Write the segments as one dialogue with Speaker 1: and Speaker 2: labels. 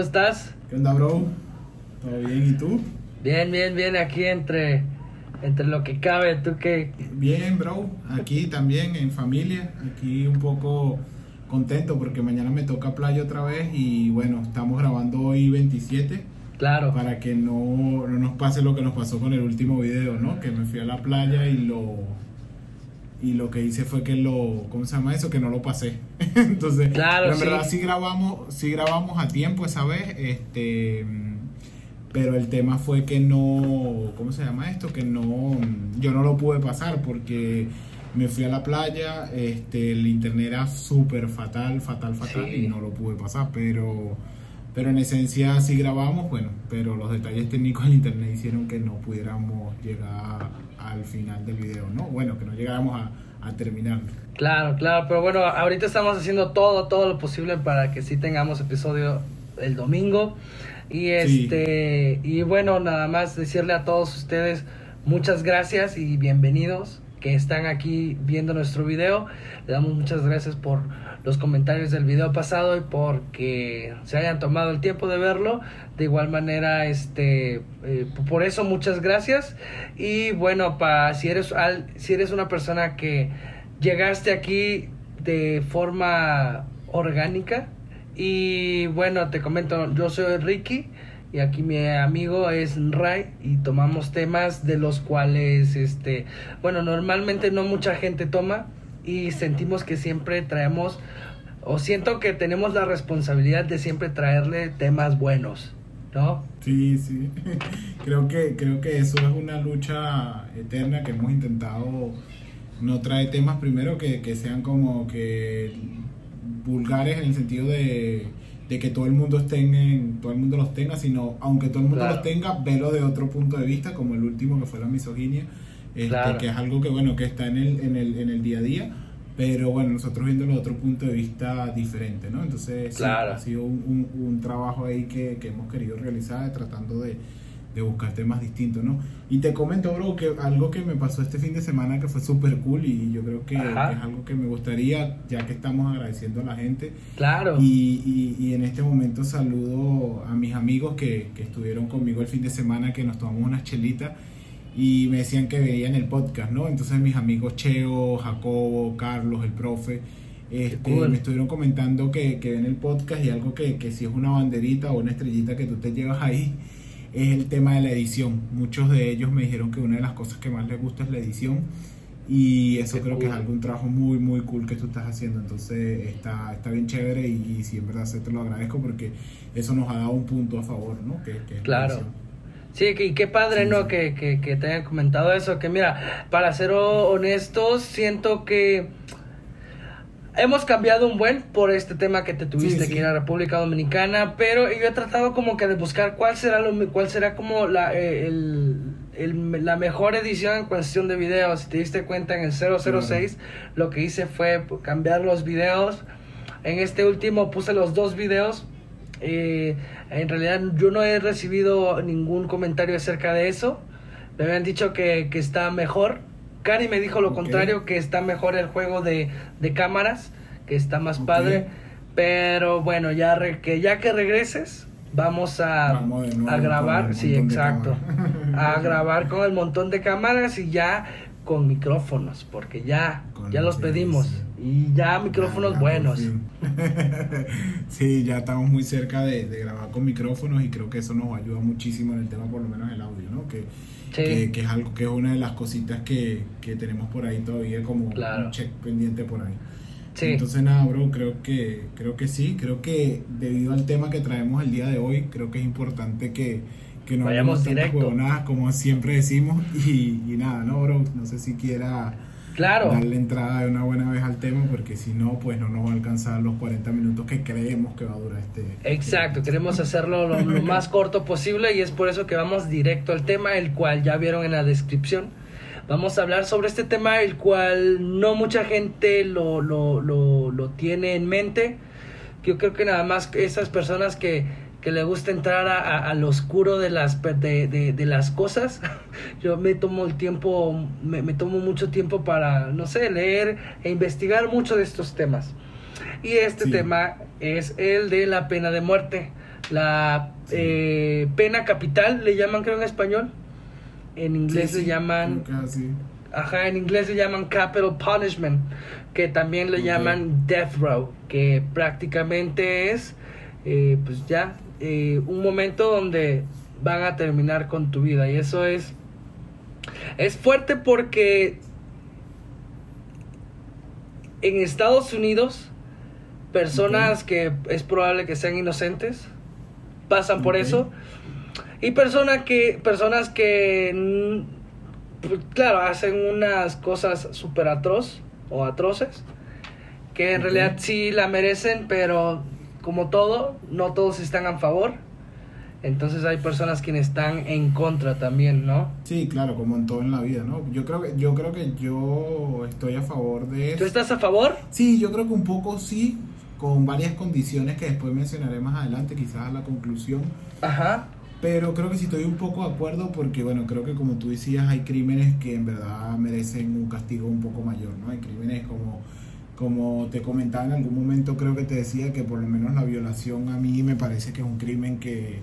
Speaker 1: ¿cómo estás?
Speaker 2: ¿Qué onda, bro? ¿Todo bien? ¿Y tú?
Speaker 1: Bien, bien, bien, aquí entre, entre lo que cabe, ¿tú qué?
Speaker 2: Bien, bro. Aquí también en familia. Aquí un poco contento porque mañana me toca playa otra vez y bueno, estamos grabando hoy 27.
Speaker 1: Claro.
Speaker 2: Para que no, no nos pase lo que nos pasó con el último video, ¿no? Que me fui a la playa y lo y lo que hice fue que lo, ¿cómo se llama eso? Que no lo pasé. Entonces,
Speaker 1: claro,
Speaker 2: pero en verdad sí grabamos, sí grabamos a tiempo esa vez, este, pero el tema fue que no, ¿cómo se llama esto? Que no, yo no lo pude pasar porque me fui a la playa, este, el internet era súper fatal, fatal, fatal y no lo pude pasar, pero pero en esencia sí grabamos, bueno, pero los detalles técnicos del internet hicieron que no pudiéramos llegar al final del video, ¿no? Bueno, que no llegáramos a, a terminar.
Speaker 1: Claro, claro, pero bueno, ahorita estamos haciendo todo, todo lo posible para que sí tengamos episodio el domingo. Y este, y bueno, nada más decirle a todos ustedes muchas gracias y bienvenidos que están aquí viendo nuestro video. Le damos muchas gracias por los comentarios del video pasado y porque se hayan tomado el tiempo de verlo. De igual manera, este, eh, por eso muchas gracias. Y bueno, pa, si, eres, al, si eres una persona que llegaste aquí de forma orgánica, y bueno, te comento, yo soy Ricky y aquí mi amigo es Ray y tomamos temas de los cuales este bueno normalmente no mucha gente toma y sentimos que siempre traemos o siento que tenemos la responsabilidad de siempre traerle temas buenos ¿no?
Speaker 2: Sí, sí. creo que creo que eso es una lucha eterna que hemos intentado no traer temas primero que, que sean como que vulgares en el sentido de de que todo el mundo esté en, todo el mundo los tenga, sino aunque todo el mundo los tenga, velo de otro punto de vista, como el último que fue la misoginia, este, que es algo que bueno que está en el, en el, en el día a día, pero bueno, nosotros viéndolo de otro punto de vista diferente, ¿no? Entonces ha sido un, un, un trabajo ahí que, que, hemos querido realizar tratando de, de buscar temas distintos, ¿no? Y te comento, bro, que algo que me pasó este fin de semana que fue súper cool y yo creo que, es algo que me gustaría, ya que estamos agradeciendo a la gente.
Speaker 1: Claro.
Speaker 2: Y, y, en este momento saludo a mis amigos que, que, estuvieron conmigo el fin de semana, que nos tomamos unas chelitas y me decían que veían el podcast, ¿no? Entonces mis amigos Cheo, Jacobo, Carlos, el profe. Este, me estuvieron comentando que, que ven el podcast y algo que, que si es una banderita o una estrellita que tú te llevas ahí, es el tema de la edición. Muchos de ellos me dijeron que una de las cosas que más les gusta es la edición y eso creo que es algún trabajo muy muy cool que tú estás haciendo entonces está, está bien chévere y, si en verdad se te lo agradezco porque eso nos ha dado un punto a favor ¿no? Que,
Speaker 1: claro Sí, y qué padre, ¿no? Que, que, que te hayan comentado eso. Que mira, para ser honestos, siento que hemos cambiado un buen por este tema que te tuviste aquí en la República Dominicana, pero yo he tratado como que de buscar cuál será lo cuál será como la eh, el, la mejor edición en cuestión de videos. Si te diste cuenta en el 006 lo que hice fue cambiar los videos. En este último puse los dos videos. Eh, en realidad yo no he recibido ningún comentario acerca de eso. Me habían dicho que, que está mejor Cari me dijo lo contrario, que está mejor el juego de, de cámaras, que está más padre. Pero bueno, ya que ya que regreses, vamos a, a grabar, sí, exacto. A grabar con el montón de cámaras y ya con micrófonos, porque ya, ya los pedimos. Y ya micrófonos buenos.
Speaker 2: sí, ya estamos muy cerca de, de, grabar con micrófonos y creo que eso nos ayuda muchísimo en el tema, por lo menos el audio, ¿no? Que que, es algo que es una de las cositas que, que tenemos por ahí todavía como un check pendiente por ahí. Entonces nada, bro, creo que creo que sí, creo que debido al tema que traemos el día de hoy, creo que es importante que, que no
Speaker 1: vayamos directo,
Speaker 2: nada, como siempre decimos. Y, y nada, no, bro, no sé si quiera
Speaker 1: Claro.
Speaker 2: Darle entrada de una buena vez al tema, porque si no, pues no nos va a alcanzar los 40 minutos que creemos que va a durar este.
Speaker 1: Exacto, queremos hacerlo lo, más corto posible y es por eso que vamos directo al tema, el cual ya vieron en la descripción. Vamos a hablar sobre este tema, el cual no mucha gente lo, lo, lo, lo tiene en mente. Yo creo que nada más esas personas que que le gusta entrar a, al oscuro de las, de, de, las cosas. Yo me tomo el tiempo, me, me, tomo mucho tiempo para, no sé, leer e investigar mucho de estos temas. Y este tema es el de la pena de muerte. la eh, pena capital, le llaman creo en español. En inglés
Speaker 2: Sí,
Speaker 1: le llaman...
Speaker 2: así.
Speaker 1: Ajá, en inglés le llaman capital punishment, que también le llaman death row, que prácticamente es, eh, pues ya, eh, un momento donde van a terminar con tu vida. Y eso es, es fuerte porque en Estados Unidos, personas que es probable que sean inocentes pasan por eso. Y personas que, personas que, claro, hacen unas cosas súper atroz o atroces, que en realidad sí la merecen, pero como todo, no todos están a favor. Entonces hay personas quienes están en contra también, ¿no?
Speaker 2: Sí, claro, como en todo en la vida, ¿no? Yo creo que yo creo que yo estoy a favor de
Speaker 1: ¿Tú estás a favor?
Speaker 2: Sí, yo creo que un poco sí, con varias condiciones que después mencionaré más adelante, quizás a la conclusión.
Speaker 1: Ajá.
Speaker 2: Pero creo que sí estoy un poco de acuerdo porque, bueno, creo que como tú decías, hay crímenes que en verdad merecen un castigo un poco mayor, ¿no? Hay crímenes como, como te comentaba en algún momento, creo que te decía que por lo menos la violación a mí me parece que es un crimen que,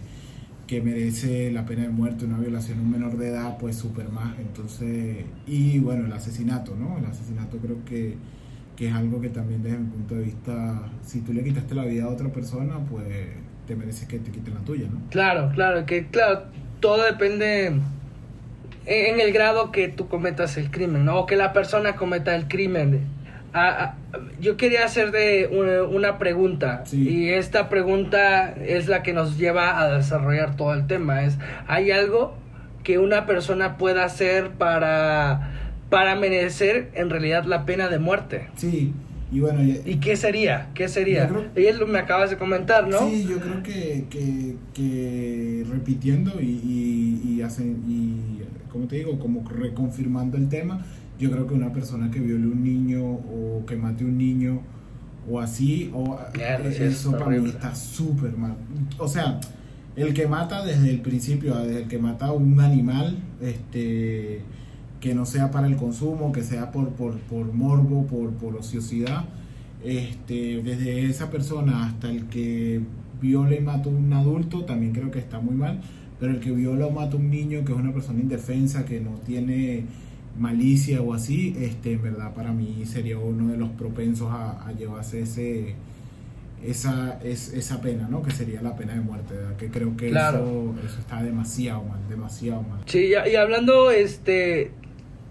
Speaker 2: que merece la pena de muerte, una violación a un menor de edad, pues súper más. Entonces, y bueno, el asesinato, ¿no? El asesinato creo que, que es algo que también desde mi punto de vista, si tú le quitaste la vida a otra persona, pues te mereces que te quiten la tuya, ¿no?
Speaker 1: Claro, claro, que claro, todo depende en, el grado que tú cometas el crimen, ¿no? O que la persona cometa el crimen. Ah, ah, yo quería hacerte una, una pregunta
Speaker 2: Sí.
Speaker 1: y esta pregunta es la que nos lleva a desarrollar todo el tema. Es, ¿hay algo que una persona pueda hacer para, para merecer en realidad la pena de muerte?
Speaker 2: Sí, y bueno, y-
Speaker 1: ¿Y qué sería? ¿Qué sería?
Speaker 2: Creo-
Speaker 1: Y es lo que me acabas de comentar, ¿no?
Speaker 2: sí, yo creo que, que, que repitiendo y, y, y, hacen, y, como te digo, como reconfirmando el tema, yo creo que una persona que viole un niño o que mate un niño o así, o
Speaker 1: Mierda,
Speaker 2: eh, eso para mí
Speaker 1: horrible.
Speaker 2: está súper mal. O sea, el que mata desde el principio, desde el que mata a un animal, este que no sea para el consumo, que sea por, por, por morbo, por, por ociosidad, este, desde esa persona hasta el que viola y mata a un adulto, también creo que está muy mal, pero el que viola o mata a un niño, que es una persona indefensa, que no tiene malicia o así, este, en verdad para mí sería uno de los propensos a, a llevarse ese esa es, esa pena, ¿no? Que sería la pena de muerte, ¿verdad? Que creo que
Speaker 1: Claro.
Speaker 2: eso, eso está demasiado mal, demasiado mal.
Speaker 1: Sí, y, y hablando este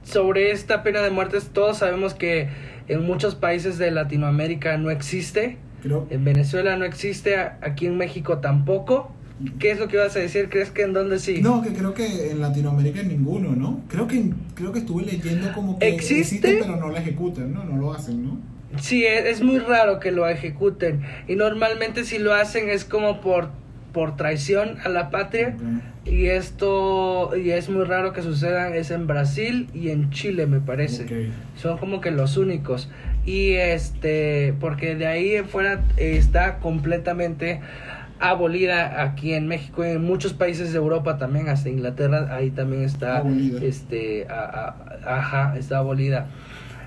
Speaker 1: sobre esta pena de muerte, todos sabemos que en muchos países de Latinoamérica no existe,
Speaker 2: Creo,
Speaker 1: en Venezuela no existe, aquí en México tampoco. ¿Qué es lo que ibas a decir? ¿Crees que en dónde sí?
Speaker 2: No, que creo que en Latinoamérica ninguno, ¿no? Creo que creo que estuve leyendo como que
Speaker 1: ¿Existe?
Speaker 2: pero no la ejecutan, ¿no? No lo hacen, ¿no?
Speaker 1: Sí, es, es muy raro que lo ejecuten y normalmente si lo hacen es como por por traición a la patria y esto y es muy raro que sucedan es en Brasil y en Chile me parece. Son como que los únicos y este porque de ahí en fuera eh, está completamente abolida aquí en México y en muchos países de Europa también hasta Inglaterra ahí también está
Speaker 2: Abolida.
Speaker 1: este a- a- ajá está abolida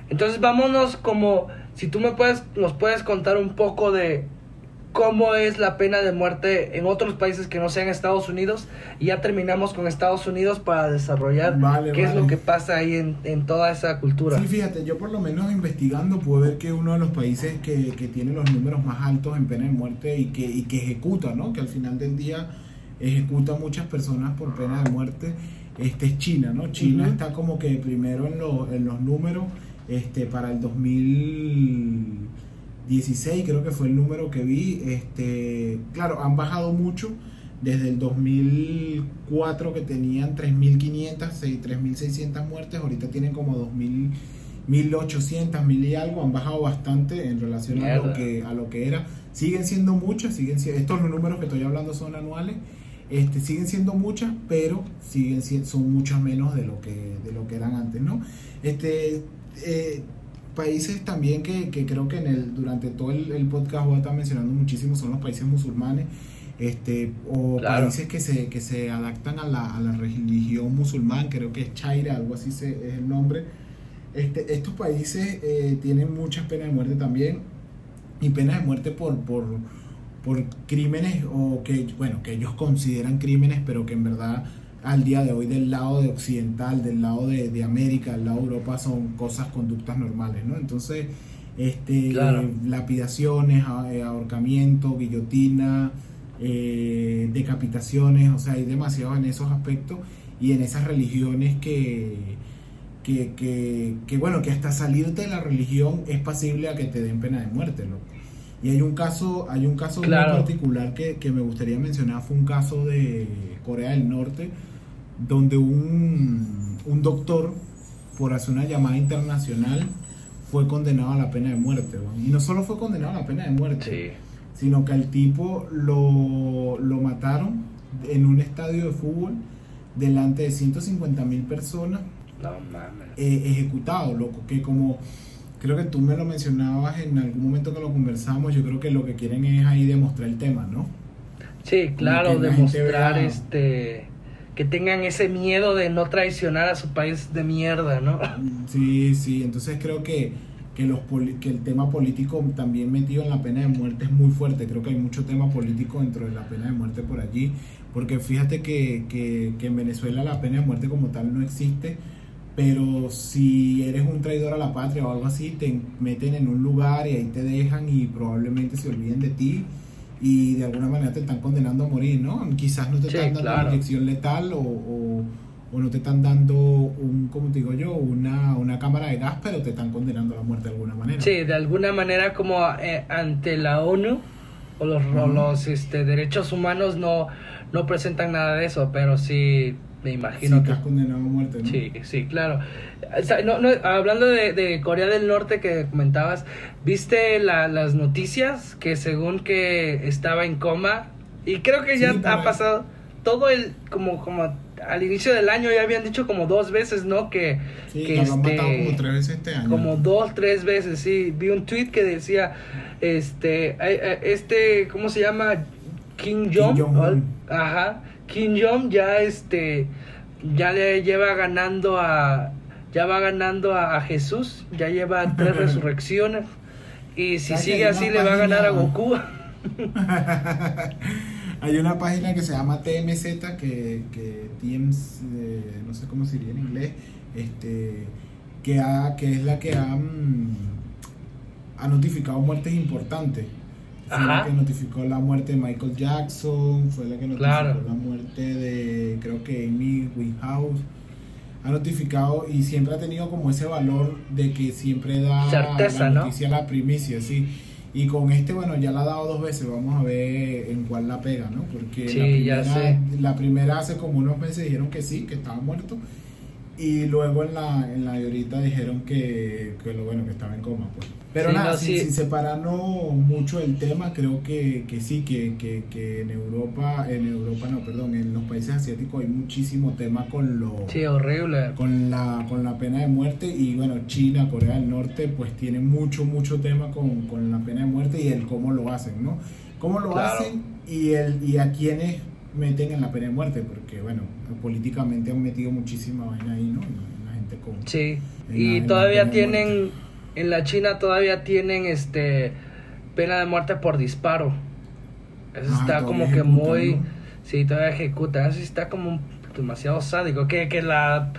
Speaker 1: entonces vámonos como si tú me puedes nos puedes contar un poco de cómo es la pena de muerte en otros países que no sean Estados Unidos y ya terminamos con Estados Unidos para desarrollar
Speaker 2: Vale,
Speaker 1: qué es lo que pasa ahí en, en toda esa cultura.
Speaker 2: Sí, fíjate, yo por lo menos investigando pude ver que uno de los países que, que tiene los números más altos en pena de muerte y que, y que ejecuta, ¿no? Que al final del día ejecuta muchas personas por pena de muerte, este es China, ¿no? China está como que primero en, los en los números, este, para el 2016 creo que fue el número que vi, este, claro, han bajado mucho desde el 2004 que tenían 3.500, seis- 3.600 muertes, ahorita tienen como 2.000, 1.800, 1.000 y algo, han bajado bastante en relación a lo, que, a lo que era. Siguen siendo muchas, siguen siendo, estos números que estoy hablando son anuales, este, siguen siendo muchas, pero siguen son muchas menos de lo que, de lo que eran antes, ¿no? Este, eh, países también que, que creo que en el, durante todo el, el podcast voy a estar mencionando muchísimo son los países musulmanes este o
Speaker 1: Claro.
Speaker 2: países que se, que se adaptan a la, a la religión musulmán, creo que es Chaira, algo así se, es el nombre. Este, estos países eh, tienen muchas penas de muerte también y penas de muerte por, por, por crímenes o que, bueno, que ellos consideran crímenes, pero que en verdad al día de hoy del lado de occidental, del lado de, de América, del lado de Europa son cosas, conductas normales, ¿no? Entonces, este, lapidaciones, eh, ahorcamiento, guillotina, eh, decapitaciones, o sea, hay demasiado en esos aspectos y en esas religiones que, que, que, que, bueno, que hasta salirte de la religión es pasible a que te den pena de muerte, loco. Y hay un caso, hay un caso muy particular que, que, me gustaría mencionar, fue un caso de Corea del Norte, donde un, un doctor, por hacer una llamada internacional, fue condenado a la pena de muerte. Y no solo fue condenado a la pena de muerte, sino que al tipo lo, lo mataron en un estadio de fútbol delante de 150 mil personas.
Speaker 1: No.
Speaker 2: Eh, ejecutado, loco, que como creo que tú me lo mencionabas en algún momento que lo conversamos, yo creo que lo que quieren es ahí demostrar el tema, ¿no?
Speaker 1: Sí, claro, demostrar este que tengan ese miedo de no traicionar a su país de mierda, ¿no?
Speaker 2: Sí, sí, entonces creo que, que, los que el tema político también metido en la pena de muerte es muy fuerte, creo que hay mucho tema político dentro de la pena de muerte por allí, porque fíjate que, que, que en Venezuela la pena de muerte como tal no existe, pero si eres un traidor a la patria o algo así, te meten en un lugar y ahí te dejan y probablemente se olviden de ti y de alguna manera te están condenando a morir, ¿no? Quizás no te están dando una inyección letal o, o, no te están dando un, como te digo yo, una, una cámara de gas, pero te están condenando a la muerte de alguna manera.
Speaker 1: Sí, de alguna manera como eh, ante la ONU o los, los este, derechos humanos no, no presentan nada de eso, pero sí me imagino
Speaker 2: sí, que... condenado a muerte, ¿no?
Speaker 1: Sí, sí, claro. no, no, hablando de, de, Corea del Norte que comentabas, ¿viste la, las noticias que según que estaba en coma? Y creo que ya ha pasado todo el, como, como al inicio del año ya habían dicho como dos veces, ¿no? Que,
Speaker 2: sí, que este, matado como tres veces este año.
Speaker 1: Como dos, tres veces, sí. Vi un tweet que decía, este, este, ¿cómo se llama? Kim Jong. Jong Ajá Kim Jong ya este ya le lleva ganando a ya va ganando a, Jesús, ya lleva tres resurrecciones. Y si sigue así le va a ganar a Goku.
Speaker 2: Hay una página que se llama TMZ que, que TMZ, eh, no sé cómo se diría en inglés, este que ha, que es la que ha, mm, ha notificado muertes importantes fue la que notificó la muerte de Michael Jackson, fue la que notificó la muerte de, creo que Amy Winehouse. Ha notificado y siempre ha tenido como ese valor de que siempre da
Speaker 1: la
Speaker 2: noticia la primicia, sí. Y con este, bueno, ya la ha dado dos veces, vamos a ver en cuál la pega, ¿no? Porque la, primera, la primera hace como unos meses dijeron que sí, que estaba muerto. Y luego en la, en la ahorita dijeron que, que lo bueno, que estaba en coma, pues. Pero nada, sin, separarnos mucho el tema, creo que, que sí, que, que, que, en Europa, en Europa no, perdón, en los países asiáticos hay muchísimo tema con lo...
Speaker 1: Sí, horrible.
Speaker 2: Con la, con la pena de muerte y bueno, China, Corea del Norte, pues tienen mucho, mucho tema con, con la pena de muerte y el cómo lo hacen, ¿no? Cómo lo hacen y, el, y a quienes meten en la pena de muerte, porque bueno, políticamente han metido muchísima vaina ahí, ¿no? La gente con...
Speaker 1: Sí, y todavía tienen en la China todavía tienen este pena de muerte por disparo. Eso ah, está como que muy... Sí, todavía ejecuta. Eso está como demasiado sádico. Que, que la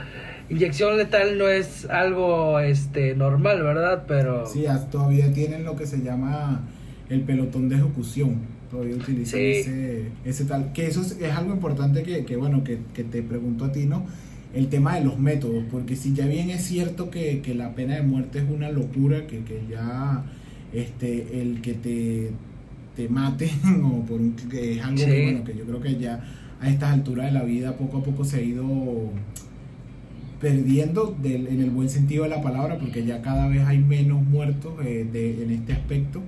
Speaker 1: inyección letal no es algo este normal, ¿verdad? Pero...
Speaker 2: Sí, todavía tienen lo que se llama el pelotón de ejecución. Todavía utilizan ese, ese tal... Que eso es, algo importante que, que bueno, que, que te pregunto a ti, ¿no? El tema de los métodos, porque si ya bien es cierto que, la pena de muerte es una locura, que, que ya este, el que te, te maten o por un, que es algo que, bueno, que yo creo que ya a estas alturas de la vida poco a poco se ha ido perdiendo en el buen sentido de la palabra, porque ya cada vez hay menos muertos eh, de, en este aspecto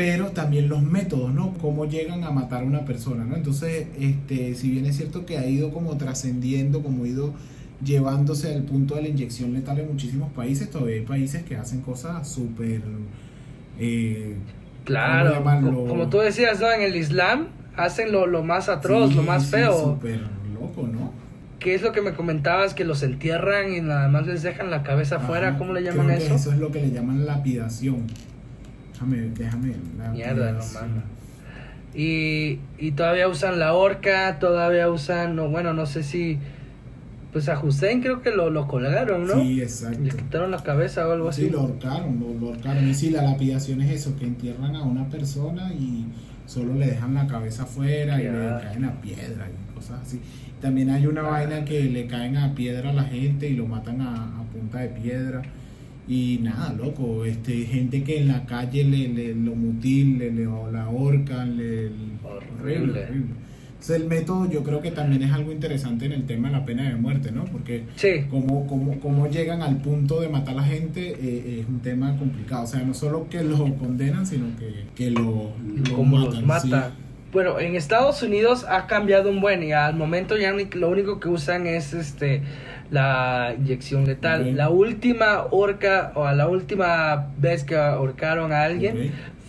Speaker 2: pero también los métodos, ¿no? Cómo llegan a matar a una persona, ¿no? Entonces, este, si bien es cierto que ha ido como trascendiendo, como ha ido llevándose al punto de la inyección letal en muchísimos países, todavía hay países que hacen cosas súper... Eh,
Speaker 1: claro, como tú decías, ¿no? En el Islam hacen lo, lo más atroz, lo más feo.
Speaker 2: Súper loco, ¿no?
Speaker 1: ¿Qué es lo que me comentabas? Que los entierran y nada más les dejan la cabeza afuera, ¿cómo le llaman eso?
Speaker 2: eso es lo que le llaman lapidación. Déjame, déjame.
Speaker 1: Mierda, no Y, y todavía usan la horca, todavía usan, no, bueno, no sé si, pues a Hussein creo que lo, lo colgaron, ¿no?
Speaker 2: Sí, exacto.
Speaker 1: Le quitaron la cabeza o algo así.
Speaker 2: Sí, lo ahorcaron, lo, lo ahorcaron. Y sí, la lapidación es eso, que entierran a una persona y solo le dejan la cabeza afuera y le caen a piedra y cosas así. También hay una vaina que le caen a piedra a la gente y lo matan a, a punta de piedra. Y nada, loco, este, gente que en la calle le, le lo mutilan, le, le la ahorcan, le, le-
Speaker 1: Horrible.
Speaker 2: Entonces el método yo creo que también es algo interesante en el tema de la pena de muerte, ¿no? Porque
Speaker 1: Sí.
Speaker 2: cómo, cómo, cómo llegan al punto de matar a la gente eh, es un tema complicado. O sea, no solo que lo condenan, sino que, que lo, lo
Speaker 1: como
Speaker 2: matan.
Speaker 1: los mata.
Speaker 2: sí.
Speaker 1: Bueno, en Estados Unidos ha cambiado un buen y al momento ya lo único que usan es este la inyección letal. La última horca o la última vez que ahorcaron a alguien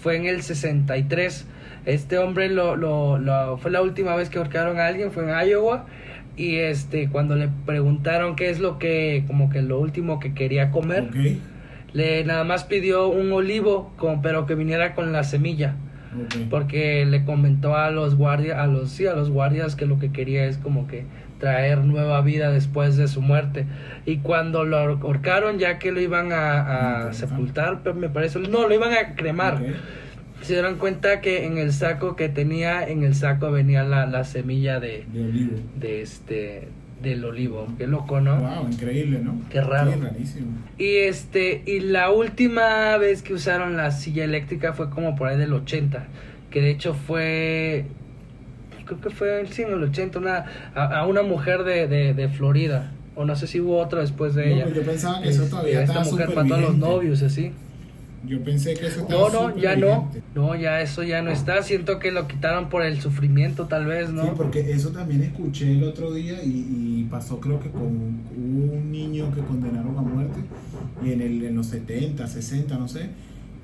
Speaker 1: fue en el 63. Este hombre lo, lo, lo- fue la última vez que ahorcaron a alguien fue en Iowa y este cuando le preguntaron qué es lo que como que lo último que quería comer le nada más pidió un olivo con, pero que viniera con la semilla porque le comentó a los guardias a los sí a los guardias que lo que quería es como que traer nueva vida después de su muerte. Y cuando lo ahorcaron ya que lo iban a, a sepultar pero me parece no lo iban a cremar. Se dieron cuenta que en el saco que tenía en el saco venía la, la semilla de,
Speaker 2: De olivo.
Speaker 1: de este del olivo qué loco no
Speaker 2: Wow, increíble, ¿no?
Speaker 1: Qué raro.
Speaker 2: Sí, rarísimo.
Speaker 1: y este, y la última vez que usaron la silla eléctrica fue como por ahí del 80, que de hecho fue, creo que fue sí, en el 80, una, a, a una mujer de, de, de Florida, o no sé si hubo otra después de
Speaker 2: No,
Speaker 1: ella.
Speaker 2: pues yo pensaba que eso
Speaker 1: Este,
Speaker 2: todavía
Speaker 1: Esta mujer mató a los novios, así.
Speaker 2: Yo pensé que eso estaba
Speaker 1: No, no, ya no. No, ya eso ya no está. Siento que lo quitaron por el sufrimiento, tal vez, ¿no?
Speaker 2: Sí, porque eso también escuché el otro día y, y pasó creo que con un niño que condenaron a muerte y en, el, en los 70, 60, no sé,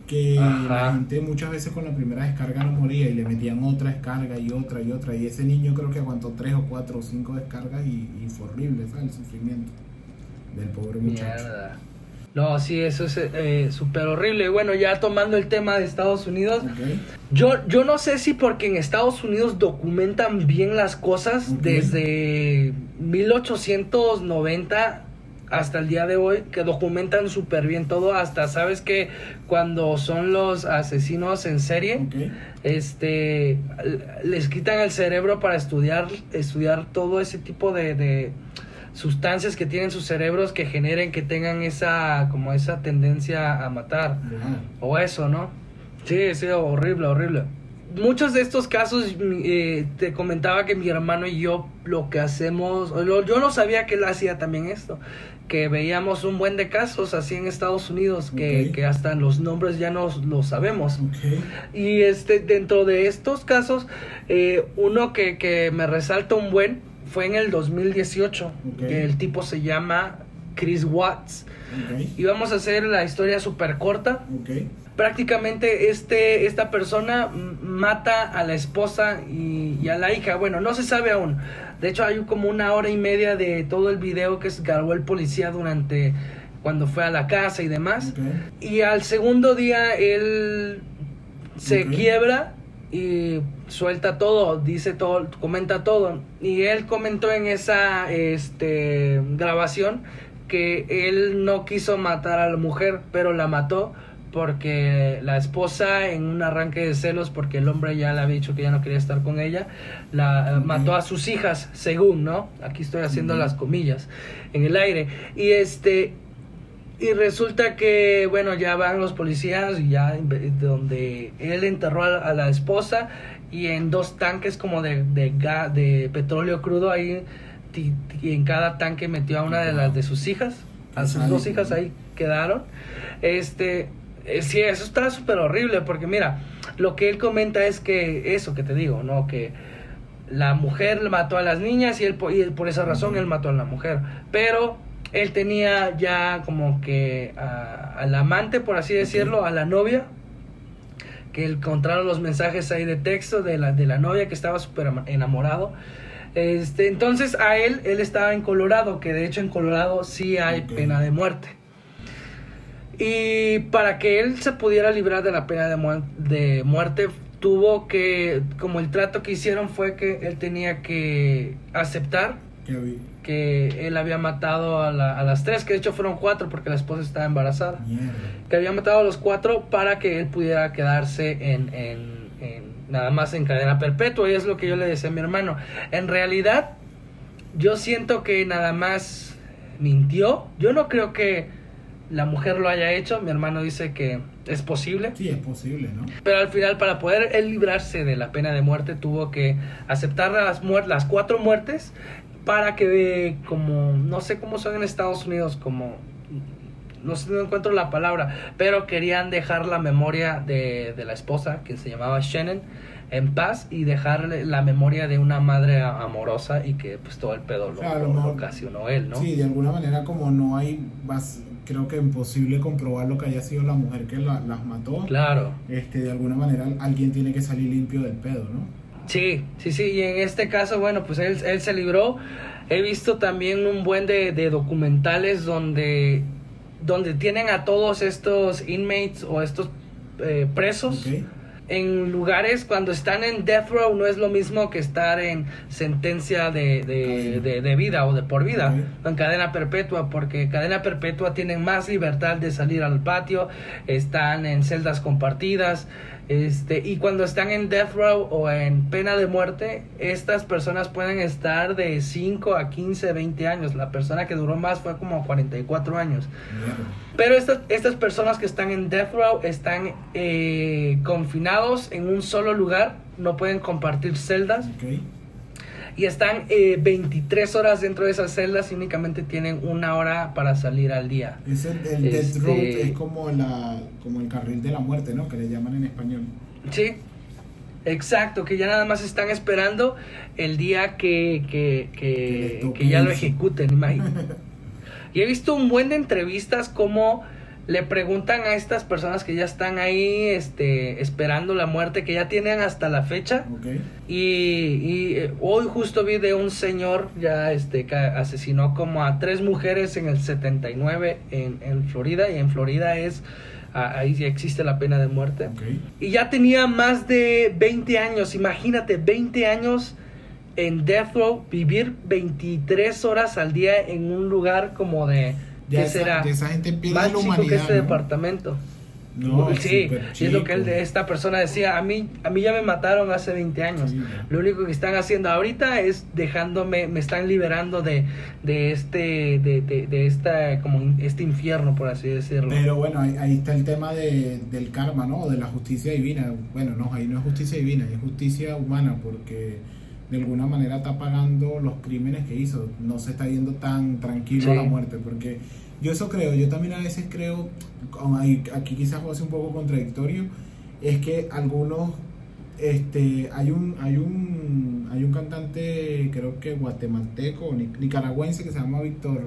Speaker 2: que
Speaker 1: Ajá.
Speaker 2: la gente muchas veces con la primera descarga no moría y le metían otra descarga y otra y otra y ese niño creo que aguantó tres o cuatro o cinco descargas y, y fue horrible, ¿sabes? El sufrimiento del pobre muchacho.
Speaker 1: Mierda. No, sí, eso es eh, súper horrible. Y bueno, ya tomando el tema de Estados Unidos, Yo, yo no sé si porque en Estados Unidos documentan bien las cosas desde 1890 hasta el día de hoy, que documentan súper bien todo, hasta sabes que cuando son los asesinos en serie, este, les quitan el cerebro para estudiar, estudiar todo ese tipo de, de sustancias que tienen sus cerebros que generen que tengan esa, como esa tendencia a matar.
Speaker 2: wow.
Speaker 1: O eso, ¿no? Sí, sí, horrible, horrible. Muchos de estos casos, eh, te comentaba que mi hermano y yo lo que hacemos, lo- yo no sabía que él hacía también esto, que veíamos un buen de casos así en Estados Unidos, que,
Speaker 2: Ok.
Speaker 1: que hasta los nombres ya no los sabemos.
Speaker 2: Ok,
Speaker 1: Y este, dentro de estos casos, eh, uno que, que me resalta un buen fue en el 2018,
Speaker 2: Ok.
Speaker 1: que el tipo se llama Chris Watts.
Speaker 2: ok,
Speaker 1: Y vamos a hacer la historia súper corta.
Speaker 2: Ok,
Speaker 1: prácticamente este esta persona mata a la esposa y, y a la hija. Bueno no se sabe aún. De hecho hay como una hora y media de todo el video que se grabó el policía durante cuando fue a la casa y demás. Y al segundo día él se quiebra y suelta todo, dice todo, comenta todo. Y él comentó en esa este, grabación que él no quiso matar a la mujer, pero la mató porque la esposa en un arranque de celos porque el hombre ya le había dicho que ya no quería estar con ella, la mató a sus hijas, según, ¿no? Aquí estoy haciendo las comillas en el aire. Y este y resulta que, bueno, ya van los policías y ya donde él enterró a, la esposa y en dos tanques como de, de, ga- de petróleo crudo ahí y en cada tanque metió a una de las de sus hijas, a sus dos hijas ahí quedaron. Este, eh, sí, eso está súper horrible porque mira, lo que él comenta es que eso que te digo, ¿no? Que la mujer mató a las niñas y él, y él por esa razón él mató a la mujer. Pero él tenía ya como que a- al amante, por así decirlo, a la novia, que encontraron los mensajes ahí de texto de la, de la novia que estaba súper enamorado. Este, entonces a él, él estaba en Colorado, que de hecho en Colorado sí hay pena de muerte. Y para que él se pudiera librar de la pena de, mu- de muerte, tuvo que, como el trato que hicieron fue que él tenía que aceptar
Speaker 2: que
Speaker 1: él había matado a, la- a las tres, que de hecho fueron cuatro porque la esposa estaba embarazada.
Speaker 2: Mierda.
Speaker 1: Que había matado a los cuatro para que él pudiera quedarse en, en- en- nada más en cadena perpetua. Y es lo que yo le decía a mi hermano. En realidad, yo siento que nada más mintió. Yo no creo que la mujer lo haya hecho. Mi hermano dice que es posible.
Speaker 2: Sí, es posible, ¿no?
Speaker 1: Pero al final, para poder él librarse de la pena de muerte, tuvo que aceptar las, las cuatro muertes para que, como, no sé cómo son en Estados Unidos, como, no sé, no encuentro la palabra, pero querían dejar la memoria de, de la esposa, que se llamaba Shannon, en paz y dejarle la memoria de una madre amorosa y que pues todo el pedo lo,
Speaker 2: O sea, a lo mejor-
Speaker 1: ocasionó él, ¿no?
Speaker 2: Sí, de alguna manera como no hay, bas- creo que imposible comprobar lo que haya sido la mujer que la- las mató.
Speaker 1: Claro.
Speaker 2: Este, de alguna manera alguien tiene que salir limpio del pedo, ¿no?
Speaker 1: Sí, sí, sí, y en este caso, bueno, pues él, él se libró. He visto también un buen de, de documentales donde, donde tienen a todos estos inmates o estos eh, presos en lugares cuando están en death row no es lo mismo que estar en sentencia de, de, de- de vida o de por vida en cadena perpetua porque cadena perpetua tienen más libertad de salir al patio están en celdas compartidas este y cuando están en death row o en pena de muerte estas personas pueden estar de 5 a 15 20 años. La persona que duró más fue como 44 años. Pero estas, estas personas que están en death row están eh, confinados en un solo lugar, no pueden compartir celdas.
Speaker 2: ¿Ok?
Speaker 1: Y están eh, 23 horas dentro de esas celdas y únicamente tienen una hora para salir al día.
Speaker 2: Es el, el Death
Speaker 1: Este-
Speaker 2: Road es como, la, como el carril de la muerte, ¿no? Que le llaman en español.
Speaker 1: Sí, exacto, que ya nada más están esperando el día que, que,
Speaker 2: Que
Speaker 1: que, ya lo ejecuten, imagínate. Y he visto un buen de entrevistas como le preguntan a estas personas que ya están ahí este, esperando la muerte, que ya tienen hasta la fecha.
Speaker 2: ¿Ok?
Speaker 1: Y, y, eh, hoy justo vi de un señor ya este, que asesinó como a tres mujeres en el 79 en, en Florida. Y en Florida es, ah, ahí ya existe la pena de muerte. Y ya tenía más de 20 años, imagínate, 20 años en Death Row, vivir 23 horas al día en un lugar como de,
Speaker 2: Ya
Speaker 1: ¿qué
Speaker 2: esa,
Speaker 1: será?
Speaker 2: de esa gente pierde
Speaker 1: Más
Speaker 2: la
Speaker 1: chico
Speaker 2: humanidad.
Speaker 1: que este
Speaker 2: ¿no?
Speaker 1: departamento.
Speaker 2: No,
Speaker 1: sí, y es lo que él, esta persona decía, a mí, a mí ya me mataron hace 20 años.
Speaker 2: Sí,
Speaker 1: Lo único que están haciendo ahorita es dejándome, me están liberando de, de este, de, de, de esta, como este infierno, por así decirlo.
Speaker 2: Pero bueno, ahí, ahí está el tema de, del karma, ¿no? De la justicia divina. Bueno, no, ahí no es justicia divina, es justicia humana, porque de alguna manera está pagando los crímenes que hizo. No se está yendo tan tranquilo a la muerte, porque yo eso creo. Yo también a veces creo, aquí quizás ser un poco contradictorio, es que algunos este hay un hay un hay un cantante creo que guatemalteco nicaragüense que se llama Víctor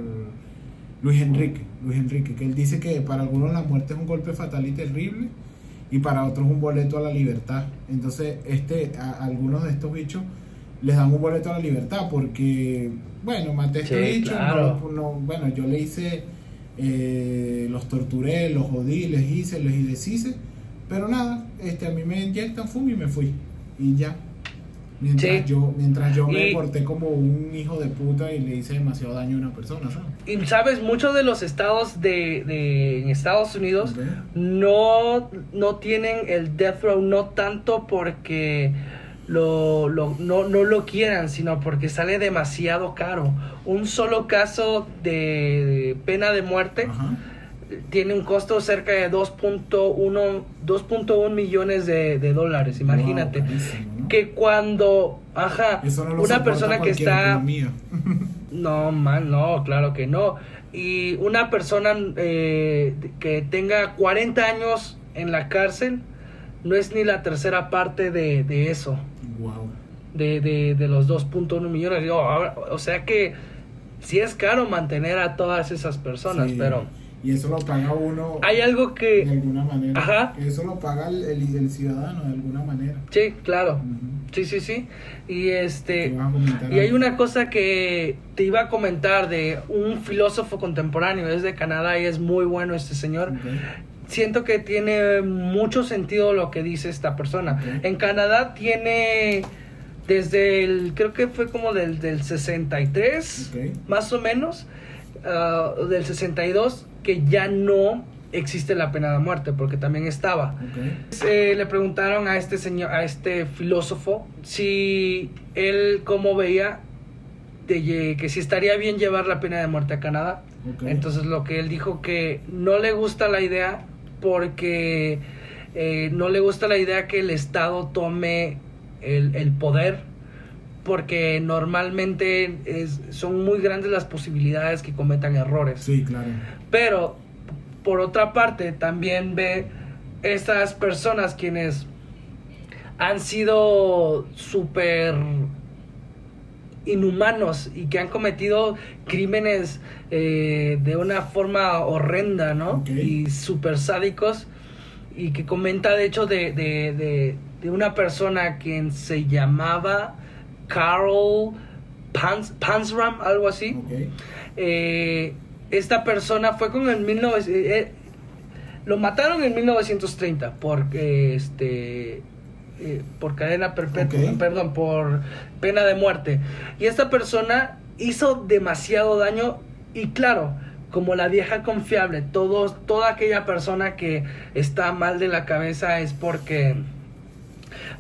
Speaker 2: Luis Enrique Luis Enrique que él dice que para algunos la muerte es un golpe fatal y terrible y para otros un boleto a la libertad entonces este a, algunos de estos bichos les dan un boleto a la libertad porque bueno maté a estos
Speaker 1: Sí,
Speaker 2: bichos
Speaker 1: claro.
Speaker 2: no- no- bueno yo le hice eh, los torturé los jodí les hice les deshice pero nada, este, a mí me inyectan fum y me fui. Y ya. Mientras,
Speaker 1: Sí.
Speaker 2: yo, mientras yo me
Speaker 1: Y-
Speaker 2: porté como un hijo de puta y le hice demasiado daño a una persona, ¿sabes?
Speaker 1: Y sabes, muchos de los estados de, de en Estados Unidos
Speaker 2: Ok.
Speaker 1: no, no tienen el death row, no tanto porque lo, lo- no, no lo quieran, sino porque sale demasiado caro. Un solo caso de pena de muerte
Speaker 2: Ajá.
Speaker 1: tiene un costo cerca de 2.1 2.1 millones de, de dólares, imagínate.
Speaker 2: Wow, carísimo, ¿no?
Speaker 1: Que cuando, ajá,
Speaker 2: Eso no lo
Speaker 1: una persona que está... No, man, no, claro que no. Y una persona eh, que tenga 40 años en la cárcel no es ni la tercera parte de, de eso,
Speaker 2: wow.
Speaker 1: de, de, de los 2.1 millones. Ahora, o sea que sí es caro mantener a todas esas personas,
Speaker 2: Sí.
Speaker 1: pero
Speaker 2: Y eso lo paga uno
Speaker 1: hay algo
Speaker 2: de
Speaker 1: que...
Speaker 2: alguna manera.
Speaker 1: Ajá.
Speaker 2: Eso lo paga el, el- el ciudadano de alguna manera.
Speaker 1: Sí, claro.
Speaker 2: Ujú.
Speaker 1: Sí, sí, sí. Y
Speaker 2: ¿Qué
Speaker 1: este... Y hay una cosa que te iba a comentar de un filósofo contemporáneo, es de Canadá y es muy bueno este señor.
Speaker 2: Ok.
Speaker 1: Siento que tiene mucho sentido lo que dice esta persona. En Canadá tiene desde el, creo que fue como del, del 63,
Speaker 2: Ok.
Speaker 1: más o menos, ah, del 62, que ya no existe la pena de muerte, porque también estaba.
Speaker 2: Ok.
Speaker 1: Eh, le preguntaron a este señor, a este filósofo, si él cómo veía de que si estaría bien llevar la pena de muerte a Canadá. Entonces lo que él dijo que no le gusta la idea porque eh, no le gusta la idea que el Estado tome el, el poder porque normalmente es- son muy grandes las posibilidades que cometan errores.
Speaker 2: Sí, claro.
Speaker 1: Pero, por otra parte, también ve estas personas quienes han sido súper inhumanos y que han cometido crímenes eh, de una forma horrenda, ¿no? Y súper sádicos. Y que comenta, de hecho, de, de, de, de una persona quien se llamaba Carl Pans, Pansram, algo así. Eh, esta persona fue con el 1900 eh, eh, lo mataron en 1930 por eh, este eh, por cadena perpetua, perdón, por pena de muerte. Y esta persona hizo demasiado daño y claro, como la vieja confiable, todos, toda aquella persona que está mal de la cabeza es porque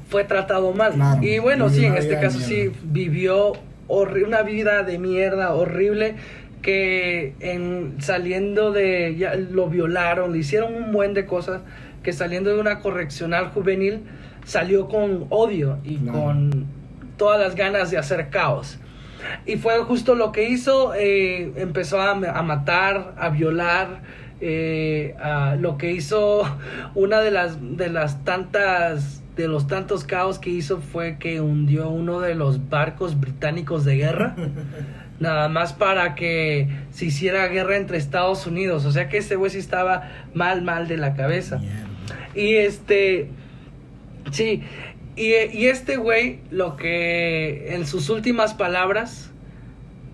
Speaker 1: fue tratado mal.
Speaker 2: Claro,
Speaker 1: y bueno, sí, en este caso sí, vivió una vida de mierda horrible que en saliendo de ya lo violaron, le hicieron un buen de cosas que saliendo de una correccional juvenil salió con odio y
Speaker 2: Claro.
Speaker 1: con todas las ganas de hacer caos. Y fue justo lo que hizo, eh, empezó a, a matar, a violar, eh, a- lo que hizo, una de las, de las tantas, de los tantos caos que hizo fue que hundió uno de los barcos británicos de guerra, nada más para que se hiciera guerra entre Estados Unidos, o sea que ese güey sí estaba mal, mal de la cabeza. Y este. Sí. Y, y este güey, lo que en sus últimas palabras,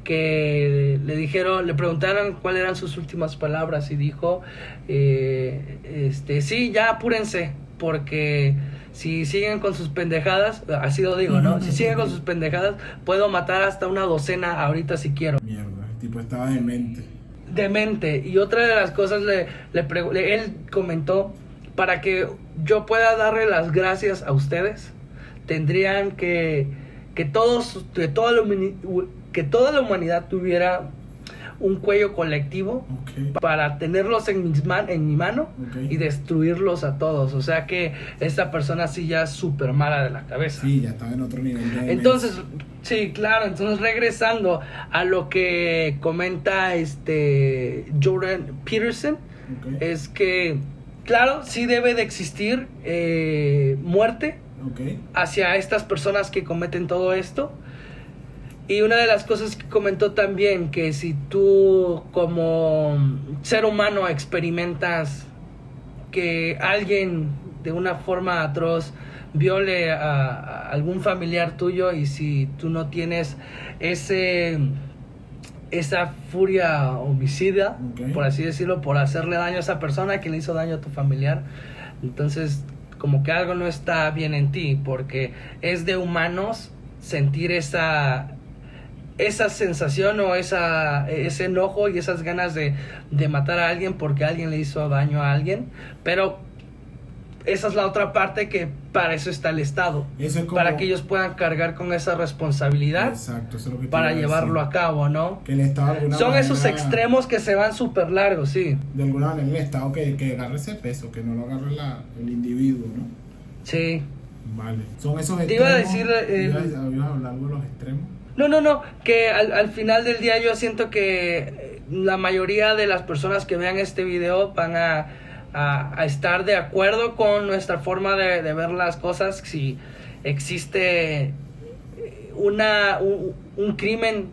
Speaker 1: que le dijeron, le preguntaron cuáles eran sus últimas palabras y dijo, eh, este, sí, ya apúrense, porque si siguen con sus pendejadas, así lo digo, ¿no? Si siguen con sus pendejadas, puedo matar hasta una docena ahorita si quiero
Speaker 2: Mierda. El tipo estaba demente.
Speaker 1: demente. Y otra de las cosas le, le le- él comentó, para que yo pueda darle las gracias a ustedes, tendrían que que todos que toda la que toda la humanidad tuviera un cuello colectivo para tenerlos en, mis man- en mi mano y destruirlos a todos. O sea que esta persona sí ya es súper mala de la cabeza.
Speaker 2: Sí, ya estaba en otro nivel.
Speaker 1: Entonces, sí, claro, entonces regresando a lo que comenta este Jordan Peterson,
Speaker 2: Ok.
Speaker 1: es que, claro, sí debe de existir eh, muerte hacia estas personas que cometen todo esto. Y una de las cosas que comentó también, que si tú como ser humano experimentas que alguien de una forma atroz viole a, a algún familiar tuyo y si tú no tienes ese esa furia homicida, por así decirlo, por hacerle daño a esa persona que le hizo daño a tu familiar, entonces como que algo no está bien en ti, porque es de humanos sentir esa esa sensación o esa, ese enojo y esas ganas de, de matar a alguien porque alguien le hizo daño a alguien, pero esa es la otra parte que para eso está el Estado,
Speaker 2: Eso es como-
Speaker 1: para que ellos puedan cargar con esa responsabilidad
Speaker 2: Exacto, eso es lo que te
Speaker 1: para llevarlo a cabo, ¿no?
Speaker 2: Que el Estado
Speaker 1: Son
Speaker 2: manera-
Speaker 1: esos extremos que se van súper largos, sí.
Speaker 2: De alguna manera el Estado que, que agarre ese peso, que no lo agarre la- el individuo, ¿no?
Speaker 1: Sí.
Speaker 2: Vale. Son esos
Speaker 1: Te
Speaker 2: extremos.
Speaker 1: iba a decir, eh,
Speaker 2: ¿Ibas de los extremos?
Speaker 1: No, no, no, que al, al final del día yo siento que la mayoría de las personas que vean este video van a, a- estar de acuerdo con nuestra forma de, ver las cosas. Si existe eh, una, un, crimen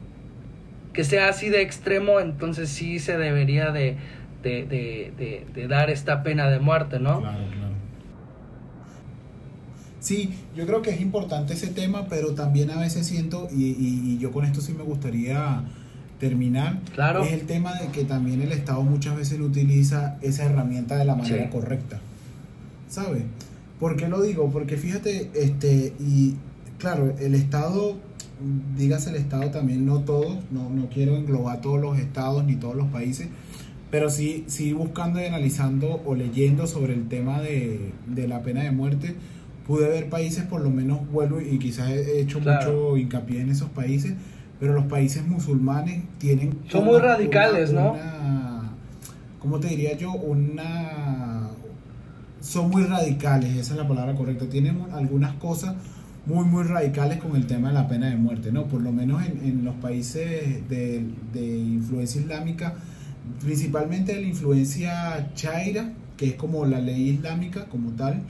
Speaker 1: que sea así de extremo, entonces sí se debería de, de, dar esta pena de muerte, ¿no?
Speaker 2: Claro, claro. Sí, yo creo que es importante ese tema, pero también a veces siento, y yo con esto sí me gustaría terminar
Speaker 1: Claro.
Speaker 2: es el tema de que también el Estado muchas veces no utiliza esa herramienta de la manera
Speaker 1: Sí.
Speaker 2: correcta. ¿Sabes? ¿Por qué lo digo? Porque fíjate, este, y claro, el Estado, dígase el Estado también, no todos, no, no quiero englobar todos los estados ni todos los países, pero sí, sí buscando y analizando o leyendo sobre el tema de, de la pena de muerte, pude ver países, por lo menos vuelvo y quizás he hecho
Speaker 1: Claro.
Speaker 2: mucho hincapié en esos países, pero los países musulmanes tienen...
Speaker 1: Son muy radicales, ¿no?
Speaker 2: una- ¿Cómo te diría yo? Una... Son muy radicales, esa es la palabra correcta. Tienen un- algunas cosas muy, muy radicales con el tema de la pena de muerte, ¿no? Por lo menos en, en los países de, de influencia islámica, principalmente de la influencia chaira, que es como la ley islámica como tal.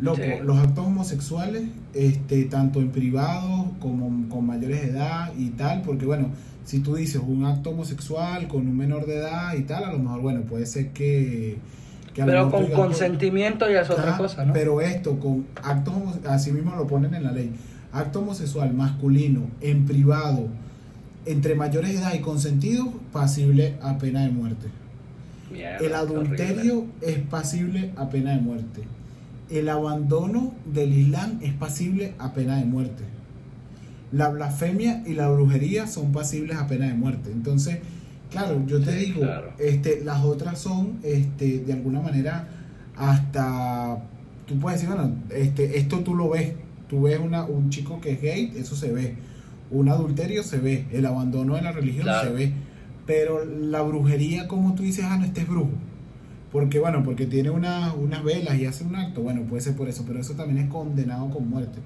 Speaker 2: Loco,
Speaker 1: Sí.
Speaker 2: los actos homosexuales, este, tanto en privado como con mayores de edad y tal, porque bueno, si tú dices un acto homosexual con un menor de edad y tal, a lo mejor, bueno, puede ser que... que a lo
Speaker 1: Pero con
Speaker 2: digas,
Speaker 1: consentimiento ya es otra cosa, ¿no?
Speaker 2: Pero esto, con actos, así mismo lo ponen en la ley, acto homosexual masculino en privado, entre mayores de edad y consentido, pasible a pena de muerte.
Speaker 1: Mierda,
Speaker 2: El adulterio es pasible a pena de muerte. El abandono del Islam es pasible a pena de muerte. La blasfemia y la brujería son pasibles a pena de muerte. Entonces, claro, yo te
Speaker 1: Sí,
Speaker 2: digo,
Speaker 1: claro.
Speaker 2: este, las otras son, este, de alguna manera, hasta, tú puedes decir, bueno, este, esto tú lo ves, tú ves una, un chico que es gay, eso se ve, un adulterio se ve, el abandono de la religión
Speaker 1: Claro.
Speaker 2: se ve, pero la brujería, como tú dices, ah, no, este es brujo. Porque, bueno, porque tiene una, unas velas y hace un acto, bueno, puede ser por eso, pero eso también es condenado con muerte.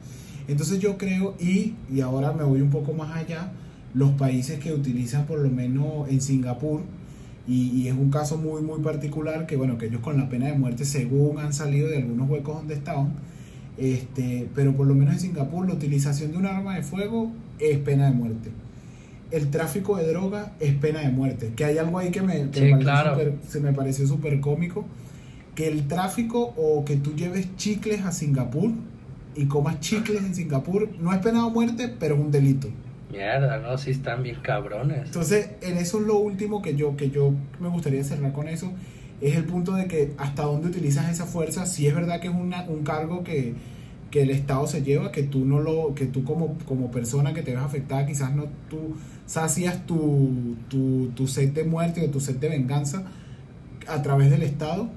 Speaker 2: Entonces yo creo, y, y ahora me voy un poco más allá, los países que utilizan por lo menos en Singapur, y, y es un caso muy, muy particular, que bueno, que ellos con la pena de muerte, según han salido de algunos huecos donde estaban, este, pero por lo menos en Singapur la utilización de un arma de fuego es pena de muerte. El tráfico de droga es pena de muerte. Que hay algo ahí que me, que
Speaker 1: Sí,
Speaker 2: me pareció
Speaker 1: claro.
Speaker 2: súper- se me pareció súper cómico. Que el tráfico o que tú lleves chicles a Singapur y comas chicles en Singapur no es pena de muerte, pero es un delito.
Speaker 1: Mierda, no, sí están bien cabrones.
Speaker 2: Entonces, en eso es lo último que yo, que yo me gustaría cerrar con eso, es el punto de que hasta dónde utilizas esa fuerza, si es verdad que es una- un cargo que, que el Estado se lleva, que tú no lo, que tú como, como persona que te ves afectada, quizás no tú sacias tu, tu, tu sed de muerte o tu sed de venganza a través del Estado,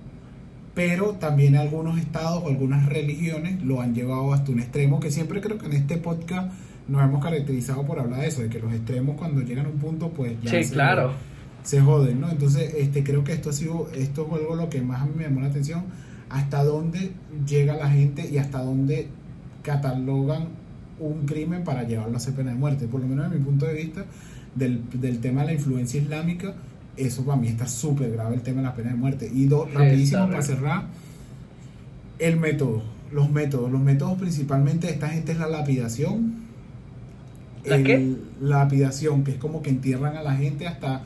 Speaker 2: pero también algunos estados o algunas religiones lo han llevado hasta un extremo, que siempre creo que en este podcast nos hemos caracterizado por hablar de eso, de que los extremos cuando llegan a un punto, pues ya
Speaker 1: Sí,
Speaker 2: se,
Speaker 1: claro.
Speaker 2: se joden, ¿no? Entonces, este, creo que esto ha sido, esto es algo lo que más a mí me llamó la atención, hasta dónde llega la gente y hasta dónde catalogan un crimen para llevarlo a hacer pena de muerte. Por lo menos desde mi punto de vista, del, del tema de la influencia islámica, eso para mí está súper grave el tema de la pena de muerte. Y dos, rapidísimo para cerrar, el método, los métodos, los métodos principalmente de esta gente es la lapidación.
Speaker 1: ¿La
Speaker 2: El-
Speaker 1: qué?
Speaker 2: Lapidación, que es como que entierran a la gente hasta,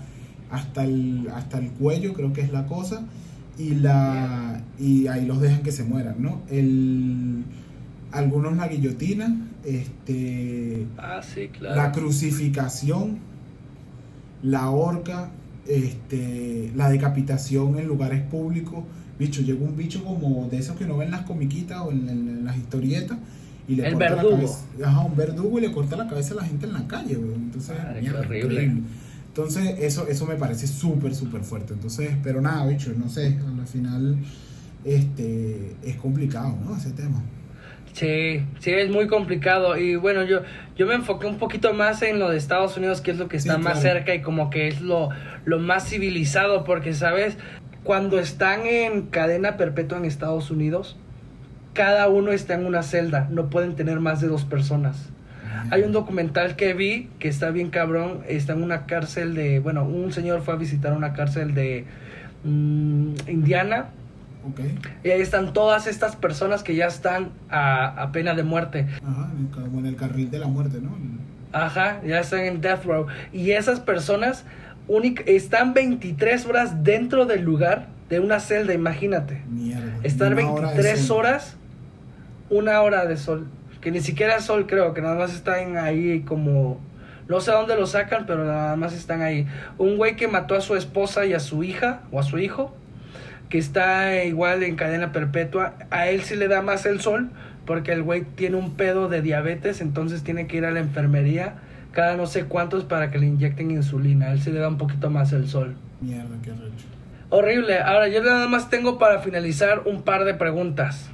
Speaker 2: hasta, el, hasta el cuello, creo que es la cosa, y, la, y ahí los dejan que se mueran, ¿no? El, algunos la guillotina, este,
Speaker 1: Ah, sí, claro.
Speaker 2: la crucificación, la horca, este, la decapitación en lugares públicos. Bicho, llega un bicho como de esos que no ven en las comiquitas o en, en- en las historietas y le
Speaker 1: El
Speaker 2: corta
Speaker 1: verdugo.
Speaker 2: la cabeza. Ajá, un verdugo y le corta la cabeza a la gente en la calle, güey. Entonces, mierda,
Speaker 1: horrible.
Speaker 2: Entonces, eso, eso me parece súper, súper fuerte. Entonces, pero nada, bicho, no sé, al final este es complicado, ¿no? Ese tema.
Speaker 1: Sí, sí, es muy complicado. Y bueno, yo, yo me enfoqué un poquito más en lo de Estados Unidos, que es lo que
Speaker 2: Sí,
Speaker 1: está más
Speaker 2: claro.
Speaker 1: cerca y como que es lo, lo más civilizado, porque, ¿sabes? Cuando están en cadena perpetua en Estados Unidos, cada uno está en una celda, no pueden tener más de dos personas. Hay un documental que vi que está bien cabrón, está en una cárcel de, bueno, un señor fue a visitar una cárcel de mm, Indiana y ahí están todas estas personas que ya están a, a pena de muerte.
Speaker 2: Ajá, en el, ca- como en el carril de la muerte, ¿no?
Speaker 1: Ajá, ya están en death row. Y esas personas están 23 horas dentro del lugar de una celda, imagínate.
Speaker 2: Mierda.
Speaker 1: Estar
Speaker 2: Una hora de
Speaker 1: 23
Speaker 2: sol.
Speaker 1: horas, una hora de sol. Que ni siquiera es sol, creo, que nada más están ahí como No sé dónde lo sacan, pero nada más están ahí. Un güey que mató a su esposa y a su hija o a su hijo, que está igual en cadena perpetua, a él sí le da más el sol, porque el güey tiene un pedo de diabetes, entonces tiene que ir a la enfermería cada no sé cuántos para que le inyecten insulina. A él sí le da un poquito más el sol.
Speaker 2: Mierda, qué recho.
Speaker 1: Horrible. Ahora, yo nada más tengo para finalizar un par de preguntas.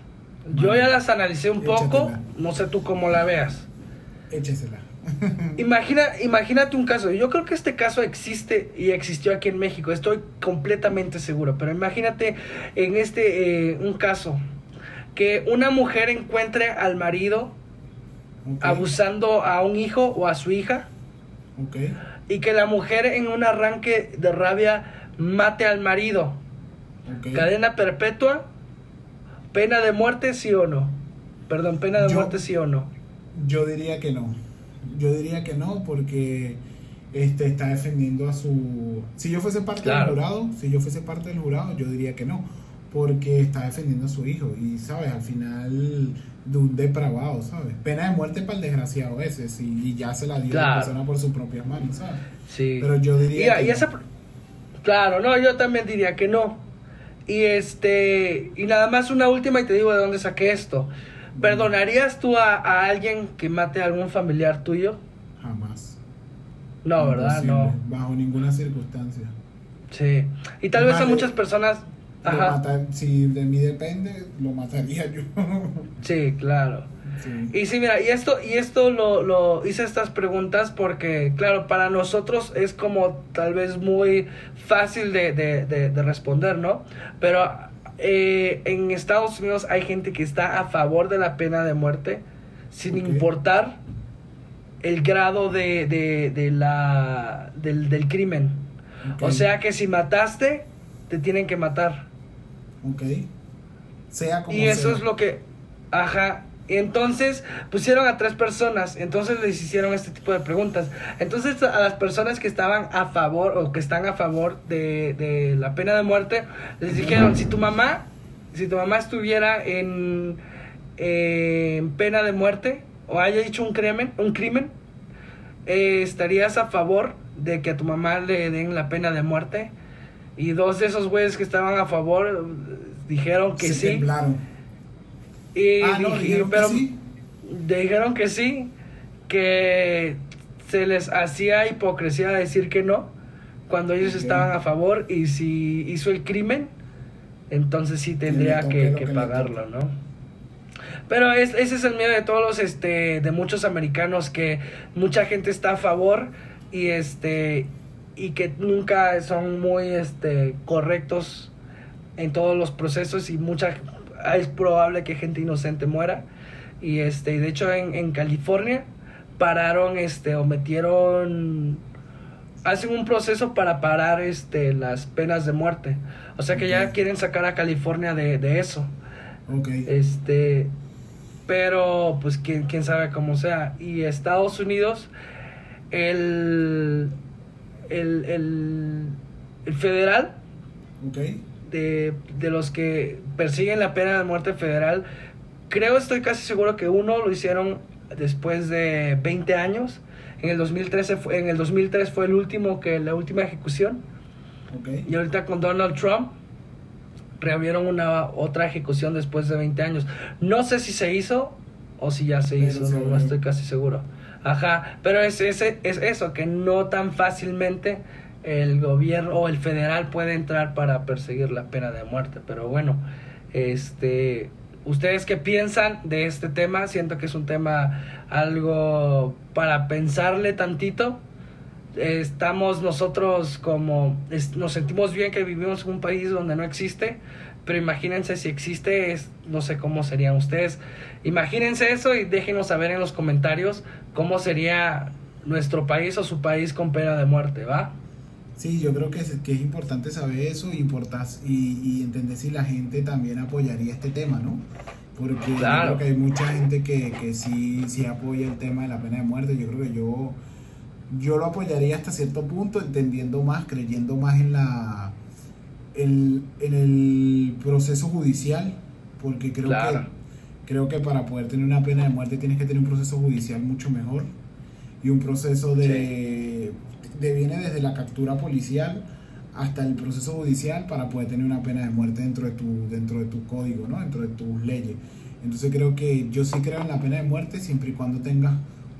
Speaker 1: Yo ya las analicé un poco, no sé tú cómo la veas.
Speaker 2: Échesela.
Speaker 1: Imagina, imagínate un caso. Yo creo que este caso existe y existió aquí en México. Estoy completamente seguro. Pero imagínate en este eh, un caso que una mujer encuentre al marido abusando a un hijo o a su hija y que la mujer en un arranque de rabia mate al marido. Cadena perpetua, pena de muerte, sí o no. Perdón, pena de
Speaker 2: Yo-
Speaker 1: muerte, sí o no.
Speaker 2: Yo diría que no. Yo diría que no porque este está defendiendo a su si yo fuese parte
Speaker 1: Claro.
Speaker 2: del jurado, si yo fuese parte del jurado, yo diría que no, porque está defendiendo a su hijo y sabes, al final de un depravado, ¿sabes? Pena de muerte para el desgraciado ese, sí, y ya se la dio
Speaker 1: Claro.
Speaker 2: la persona por sus propias manos, ¿sabes?
Speaker 1: Sí.
Speaker 2: Pero yo diría
Speaker 1: Y-
Speaker 2: que
Speaker 1: y
Speaker 2: no.
Speaker 1: esa- claro, no, yo también diría que no. Y este, y nada más una última y te digo de dónde saqué esto. ¿Perdonarías tú a, a alguien que mate a algún familiar tuyo?
Speaker 2: jamás.
Speaker 1: No, ¿verdad? No.
Speaker 2: Bajo ninguna circunstancia.
Speaker 1: Sí. Y tal vez a muchas personas... Ajá.
Speaker 2: si de mí depende, lo mataría yo.
Speaker 1: Sí, claro.
Speaker 2: Sí.
Speaker 1: Y sí, mira, y esto, y esto lo, lo hice estas preguntas porque, claro, para nosotros es como tal vez muy fácil de, de, de- de responder, ¿no? Pero eh, en Estados Unidos hay gente que está a favor de la pena de muerte sin importar el grado de, la, del, del crimen. O sea que si mataste, te tienen que matar.
Speaker 2: Ok. Sea como
Speaker 1: Y eso
Speaker 2: sea.
Speaker 1: es lo que, ajá, entonces pusieron a tres personas, entonces les hicieron este tipo de preguntas. Entonces a las personas que estaban a favor o que están a favor de, de la pena de muerte, les dijeron, si tu mamá, si tu mamá estuviera en, en pena de muerte o haya hecho un crimen, un crimen, eh, estarías a favor de que a tu mamá le den la pena de muerte. Y dos de esos güeyes que estaban a favor eh, dijeron que
Speaker 2: Se
Speaker 1: sí.
Speaker 2: temblaron.
Speaker 1: Y
Speaker 2: Ah, no,
Speaker 1: dije-
Speaker 2: dijeron que sí.
Speaker 1: dijeron que sí, que se les hacía hipocresía decir que no cuando ellos estaban a favor y si hizo el crimen, entonces sí tendría que, que pagarlo. ¿no? Pero es, ese es el miedo de todos los, este, de muchos americanos que mucha gente está a favor y este y que nunca son muy este correctos en todos los procesos y mucha es probable que gente inocente muera y este de hecho en, en California pararon este o metieron hacen un proceso para parar este las penas de muerte o sea que ya quieren sacar a California de, de eso
Speaker 2: Ok.
Speaker 1: este, pero pues quién, quién sabe cómo sea. Y Estados Unidos, el, el, el, el federal,
Speaker 2: ok.
Speaker 1: De, de los que persiguen la pena de muerte federal, creo, estoy casi seguro que uno lo hicieron después de 20 años. En el 2013 fue, en el 2003 fue el último que la última ejecución.
Speaker 2: Ok.
Speaker 1: Y ahorita con Donald Trump reabrieron una otra ejecución después de 20 años. No sé si se hizo o si ya se
Speaker 2: Pero
Speaker 1: hizo, no, no estoy casi seguro. Ajá, pero es, ese es eso, que no tan fácilmente el gobierno o el federal puede entrar para perseguir la pena de muerte. Pero bueno, este, ¿ustedes qué piensan de este tema? Siento que es un tema algo para pensarle tantito estamos nosotros como nos sentimos bien que vivimos en un país donde no existe pero imagínense si existe es no sé cómo serían ustedes imagínense eso y déjenos saber en los comentarios cómo sería nuestro país o su país con pena de muerte va
Speaker 2: Sí, yo creo que es, que es importante saber eso importas, y, y entender si la gente también apoyaría este tema, ¿no? Porque
Speaker 1: Claro.
Speaker 2: yo creo que hay mucha gente que, que sí, sí apoya el tema de la pena de muerte. Yo creo que yo, yo lo apoyaría hasta cierto punto, entendiendo más, creyendo más en la el- en el proceso judicial, porque creo
Speaker 1: Claro.
Speaker 2: que creo que para poder tener una pena de muerte tienes que tener un proceso judicial mucho mejor y un proceso de, de viene desde la captura policial hasta el proceso judicial para poder tener una pena de muerte dentro de tu dentro de tu código, ¿no? Dentro de tus leyes. Entonces creo que yo sí creo en la pena de muerte siempre y cuando tengas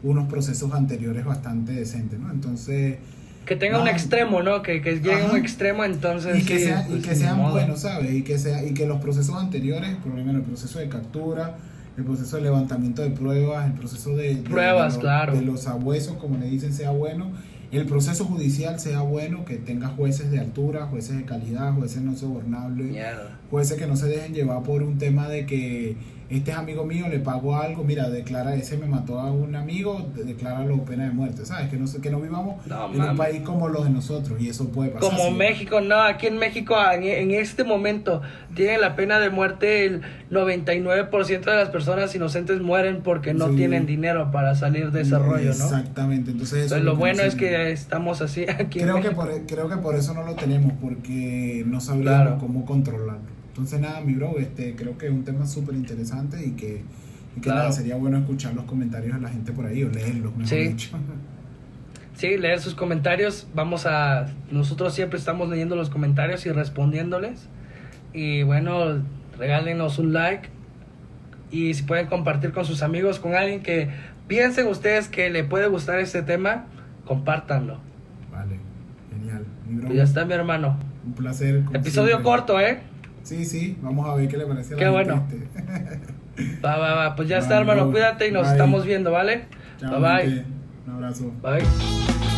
Speaker 2: unos procesos anteriores bastante decentes, ¿no? Entonces
Speaker 1: que tenga un extremo, ¿no? Que, que llegue a un extremo, entonces.
Speaker 2: Y que, sea, y pues, que sean buenos, ¿sabes? Y que, sea, y que los procesos anteriores, por lo menos el proceso de captura, el proceso de levantamiento de pruebas, el proceso de.
Speaker 1: Pruebas,
Speaker 2: de,
Speaker 1: claro.
Speaker 2: De los abuesos, como le dicen, sea bueno el proceso judicial sea bueno, que tenga jueces de altura, jueces de calidad, jueces no sobornables, jueces que no se dejen llevar por un tema de que este es amigo mío, le pago algo, mira, declara, ese me mató a un amigo, decláralo pena de muerte, ¿sabes? Que no, que no vivamos en un país como los de nosotros y eso puede pasar.
Speaker 1: Como México, no, aquí en México en, este momento tiene la pena de muerte el 99% de las personas inocentes mueren porque no tienen dinero para salir de ese rollo, ¿no?
Speaker 2: Exactamente, entonces...
Speaker 1: lo bueno es que estamos así aquí
Speaker 2: creo que por, Creo que por eso no lo tenemos, porque no sabríamos cómo controlarlo. Entonces nada, mi bro, este, creo que es un tema súper interesante y que, nada, sería bueno escuchar los comentarios de la gente por ahí o leerlos, mejor sí. dicho.
Speaker 1: Sí, leer sus comentarios. Vamos a. Nosotros siempre estamos leyendo los comentarios y respondiéndoles. Y bueno, regálenos un like. Y si pueden compartir con sus amigos, con alguien que piensen ustedes que le puede gustar este tema, compártanlo.
Speaker 2: Vale, genial.
Speaker 1: Pues ya está, mi hermano.
Speaker 2: Un placer.
Speaker 1: Episodio corto, ¿eh?
Speaker 2: Sí, sí, vamos a ver qué le parece
Speaker 1: a la Qué bueno. va, va, va. Pues ya está, hermano. Cuídate y nos estamos viendo, ¿vale?
Speaker 2: bye bye. Un abrazo.
Speaker 1: Bye.